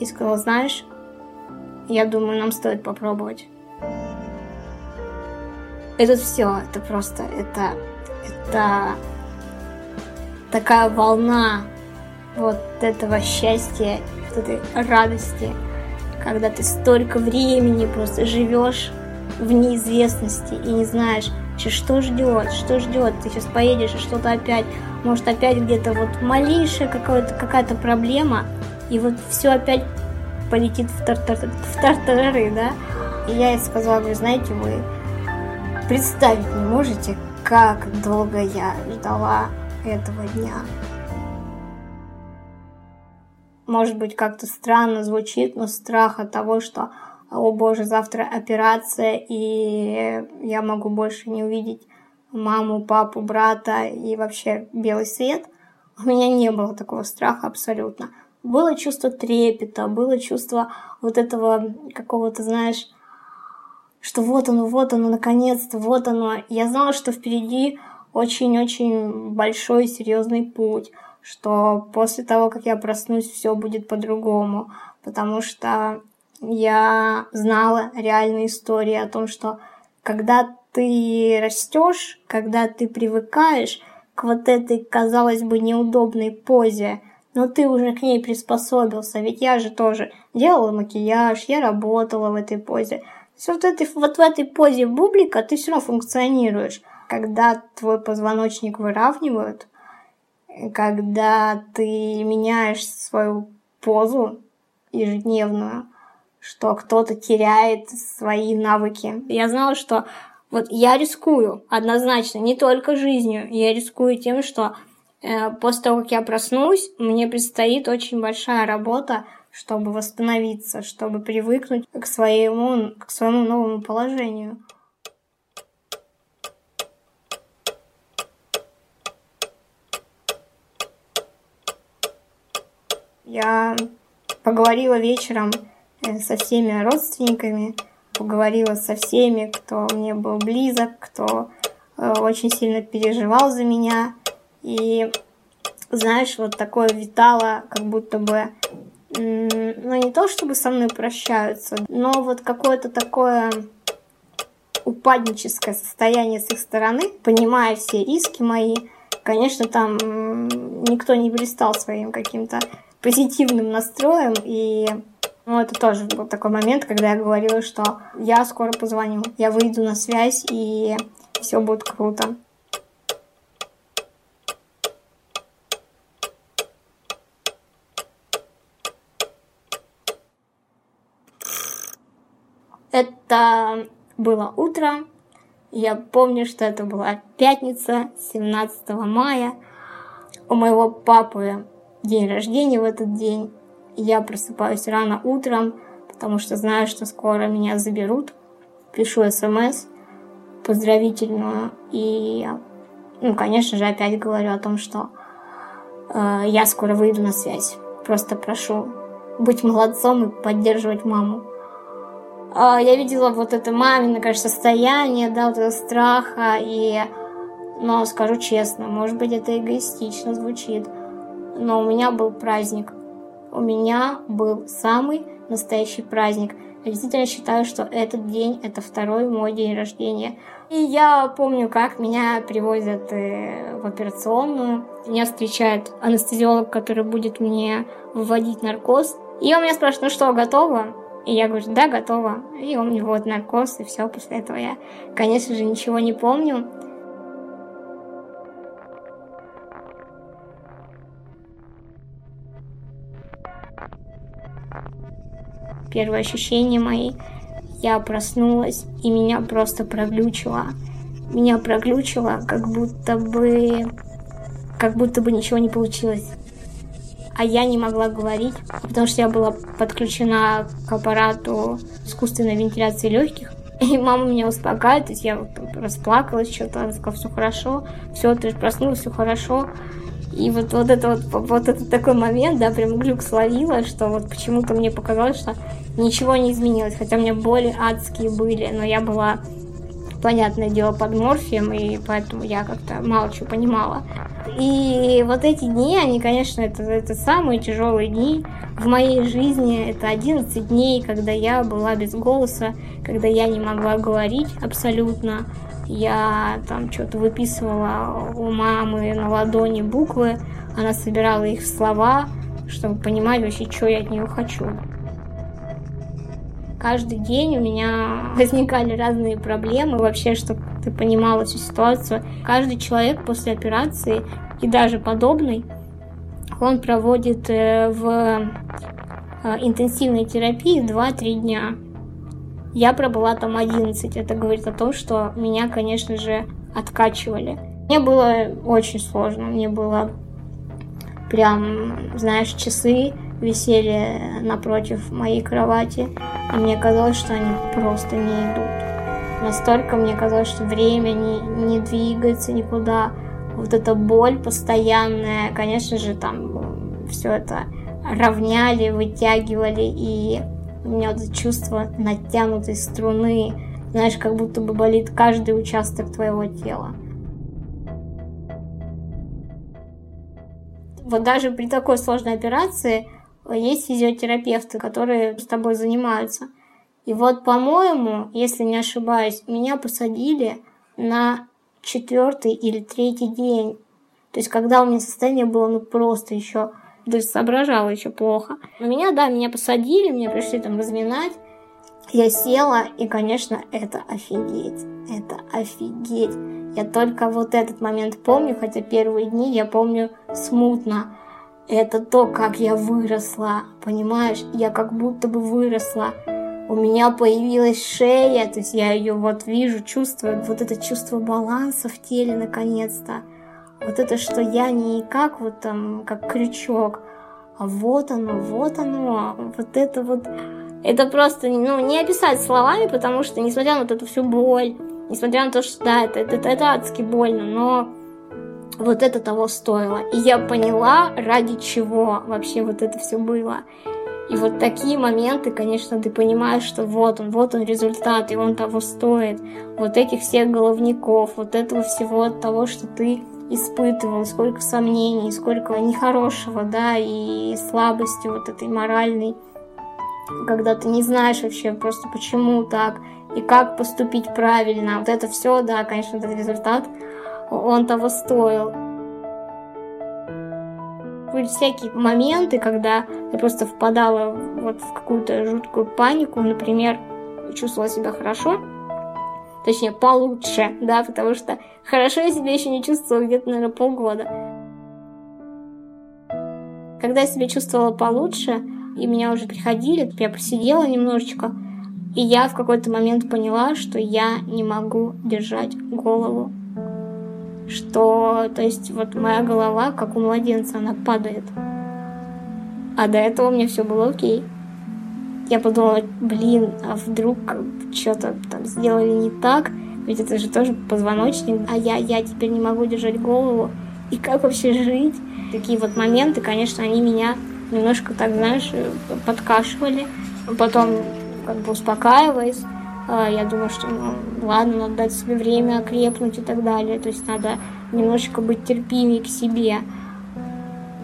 и сказала, знаешь, я думаю, нам стоит попробовать. Это все, это просто, это, это такая волна вот этого счастья, вот этой радости, когда ты столько времени просто живешь в неизвестности и не знаешь, что ждет, что ждет, ты сейчас поедешь и что-то опять может опять где-то вот малейшая какая-то проблема, и вот все опять полетит в, тартар, в тартарары, да? И я ей сказала, вы знаете, вы представить не можете, как долго я ждала этого дня. Может быть, как-то странно звучит, но страх от того, что, о боже, завтра операция, и я могу больше не увидеть маму, папу, брата и вообще белый свет, у меня не было такого страха абсолютно. Было чувство трепета, было чувство вот этого какого-то, знаешь, что вот оно, вот оно, наконец-то, вот оно. Я знала, что впереди очень-очень большой серьезный путь, что после того, как я проснусь, все будет по-другому, потому что я знала реальные истории о том, что когда ты растешь, когда ты привыкаешь к вот этой, казалось бы, неудобной позе, но ты уже к ней приспособился, ведь я же тоже делала макияж, я работала в этой позе. Вот, этой, вот в этой позе бублика ты все равно функционируешь. Когда твой позвоночник выравнивают, когда ты меняешь свою позу ежедневную, что кто-то теряет свои навыки. Я знала, что вот я рискую однозначно, не только жизнью, я рискую тем, что э, после того, как я проснусь, мне предстоит очень большая работа, чтобы восстановиться, чтобы привыкнуть к своему, к своему новому положению. Я поговорила вечером э, со всеми родственниками, поговорила со всеми, кто мне был близок, кто э, очень сильно переживал за меня. И, знаешь, вот такое витало, как будто бы, ну не то чтобы со мной прощаются, но вот какое-то такое упадническое состояние с их стороны, понимая все риски мои. Конечно, там никто не блистал своим каким-то позитивным настроем, и Ну, это тоже был такой момент, когда я говорила, что я скоро позвоню, я выйду на связь, и все будет круто. Это было утро. Я помню, что это была пятница, 17 мая. У моего папы день рождения в этот день. Я просыпаюсь рано утром, потому что знаю, что скоро меня заберут. Пишу смс поздравительную и, ну, конечно же, опять говорю о том, что э, я скоро выйду на связь. Просто прошу быть молодцом и поддерживать маму. Э, я видела вот это мамино, конечно, состояние, да, вот это страха, и, но скажу честно, может быть, это эгоистично звучит, но у меня был праздник. У меня был самый настоящий праздник. Я действительно считаю, что этот день — это второй мой день рождения. И я помню, как меня привозят э, в операционную. Меня встречает анестезиолог, который будет мне вводить наркоз. И он меня спрашивает, ну что, готово? И я говорю, да, готово. И он мне вводит наркоз, и все. После этого я, конечно же, ничего не помню. Первые ощущения мои, я проснулась, и меня просто проглючило. Меня проглючило, как будто бы... Как будто бы ничего не получилось. А я не могла говорить, потому что я была подключена к аппарату искусственной вентиляции легких. [laughs] И мама меня успокаивает, то есть я расплакалась, что-то, она сказала, все хорошо, все, ты же проснулась, все хорошо. И вот, вот это вот, вот этот такой момент, да, прям глюк словила, что вот почему-то мне показалось, что ничего не изменилось, хотя у меня боли адские были, но я была, понятное дело, под морфием, и поэтому я как-то мало чего понимала. И вот эти дни, они, конечно, это, это самые тяжелые дни в моей жизни. Это 11 дней, когда я была без голоса, когда я не могла говорить абсолютно. Я там что-то выписывала у мамы на ладони буквы, она собирала их в слова, чтобы понимать вообще, что я от нее хочу. Каждый день у меня [laughs] возникали разные проблемы, вообще, чтобы ты понимала всю ситуацию. Каждый человек после операции, и даже подобный, он проводит э, в э, интенсивной терапии 2-3 дня. Я пробыла там 11. Это говорит о том, что меня, конечно же, откачивали. Мне было очень сложно. Мне было прям, знаешь, часы висели напротив моей кровати. И мне казалось, что они просто не идут. Настолько мне казалось, что время не, не двигается никуда. Вот эта боль постоянная, конечно же, там все это равняли, вытягивали и у меня вот чувство натянутой струны, знаешь, как будто бы болит каждый участок твоего тела. Вот даже при такой сложной операции есть физиотерапевты, которые с тобой занимаются. И вот, по-моему, если не ошибаюсь, меня посадили на четвертый или третий день. То есть, когда у меня состояние было ну просто еще то есть соображала еще плохо. Но меня, да, меня посадили, меня пришли там разминать. Я села, и, конечно, это офигеть. Это офигеть. Я только вот этот момент помню, хотя первые дни я помню смутно. Это то, как я выросла, понимаешь? Я как будто бы выросла. У меня появилась шея, то есть я ее вот вижу, чувствую, вот это чувство баланса в теле наконец-то. Вот это, что я не как вот там, как крючок, а вот оно, вот оно, вот это вот, это просто, ну, не описать словами, потому что, несмотря на вот эту всю боль, несмотря на то, что, да, это, это, это адски больно, но вот это того стоило. И я поняла, ради чего вообще вот это все было. И вот такие моменты, конечно, ты понимаешь, что вот он, вот он результат, и он того стоит. Вот этих всех головников, вот этого всего того, что ты испытывал, сколько сомнений, сколько нехорошего, да, и слабости вот этой моральной, когда ты не знаешь вообще просто почему так, и как поступить правильно. Вот это все, да, конечно, этот результат, он того стоил. быть всякие моменты, когда я просто впадала вот в какую-то жуткую панику, например, чувствовала себя хорошо, точнее, получше, да, потому что хорошо я себя еще не чувствовала где-то, наверное, полгода. Когда я себя чувствовала получше, и меня уже приходили, я посидела немножечко, и я в какой-то момент поняла, что я не могу держать голову. Что, то есть, вот моя голова, как у младенца, она падает. А до этого у меня все было окей. Я подумала, блин, а вдруг что-то там сделали не так? Ведь это же тоже позвоночник, а я, я теперь не могу держать голову. И как вообще жить? Такие вот моменты, конечно, они меня немножко так, знаешь, подкашивали. Потом как бы успокаиваясь, я думаю, что ну, ладно, надо дать себе время окрепнуть и так далее. То есть надо немножечко быть терпимее к себе.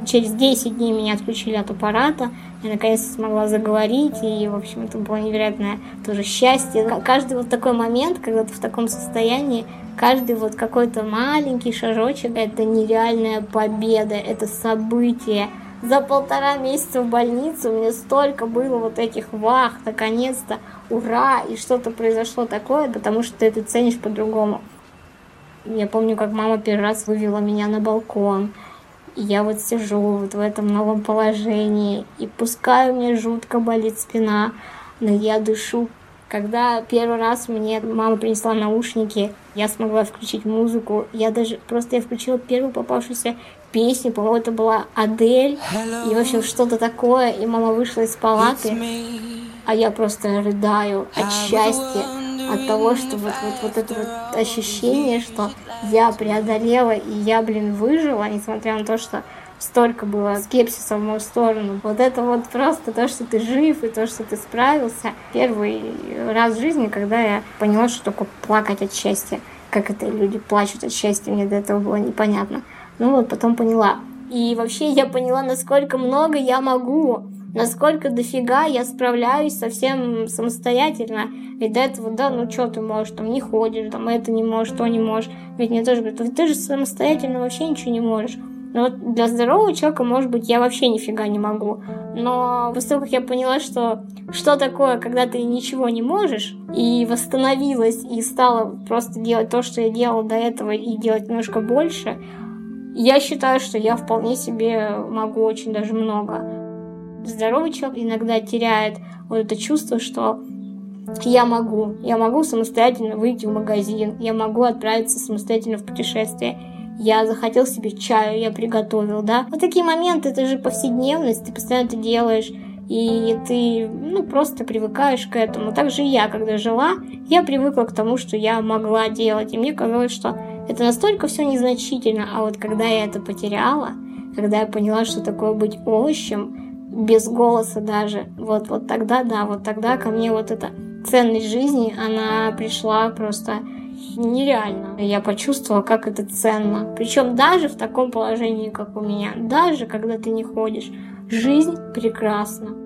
Через 10 дней меня отключили от аппарата. Я наконец-то смогла заговорить, и, в общем, это было невероятное тоже счастье. Каждый вот такой момент, когда ты в таком состоянии, каждый вот какой-то маленький шажочек, это нереальная победа, это событие, за полтора месяца в больнице у меня столько было вот этих вах, наконец-то, ура, и что-то произошло такое, потому что ты это ценишь по-другому. Я помню, как мама первый раз вывела меня на балкон, и я вот сижу вот в этом новом положении, и пускай у меня жутко болит спина, но я дышу. Когда первый раз мне мама принесла наушники, я смогла включить музыку. Я даже просто я включила первую попавшуюся песню, по-моему, это была Адель, и, в общем, что-то такое, и мама вышла из палаты, а я просто рыдаю от счастья, от того, что вот, вот, вот это вот ощущение, что я преодолела, и я, блин, выжила, несмотря на то, что столько было скепсиса в мою сторону. Вот это вот просто то, что ты жив и то, что ты справился. Первый раз в жизни, когда я поняла, что такое плакать от счастья. Как это люди плачут от счастья, мне до этого было непонятно. Ну вот потом поняла. И вообще я поняла, насколько много я могу, насколько дофига я справляюсь совсем самостоятельно. Ведь до этого, да, ну что ты можешь, там не ходишь, там это не можешь, то не можешь. Ведь мне тоже говорят, ты же самостоятельно вообще ничего не можешь. Но вот для здорового человека, может быть, я вообще нифига не могу. Но после как я поняла, что что такое, когда ты ничего не можешь, и восстановилась, и стала просто делать то, что я делала до этого, и делать немножко больше, я считаю, что я вполне себе могу очень даже много. Здоровый человек иногда теряет вот это чувство, что я могу, я могу самостоятельно выйти в магазин, я могу отправиться самостоятельно в путешествие, я захотел себе чаю, я приготовил, да. Вот такие моменты, это же повседневность, ты постоянно это делаешь, и ты, ну, просто привыкаешь к этому. Так же и я, когда жила, я привыкла к тому, что я могла делать, и мне казалось, что это настолько все незначительно, а вот когда я это потеряла, когда я поняла, что такое быть овощем, без голоса даже, вот, вот тогда, да, вот тогда ко мне вот эта ценность жизни, она пришла просто нереально. Я почувствовала, как это ценно. Причем даже в таком положении, как у меня, даже когда ты не ходишь, жизнь прекрасна.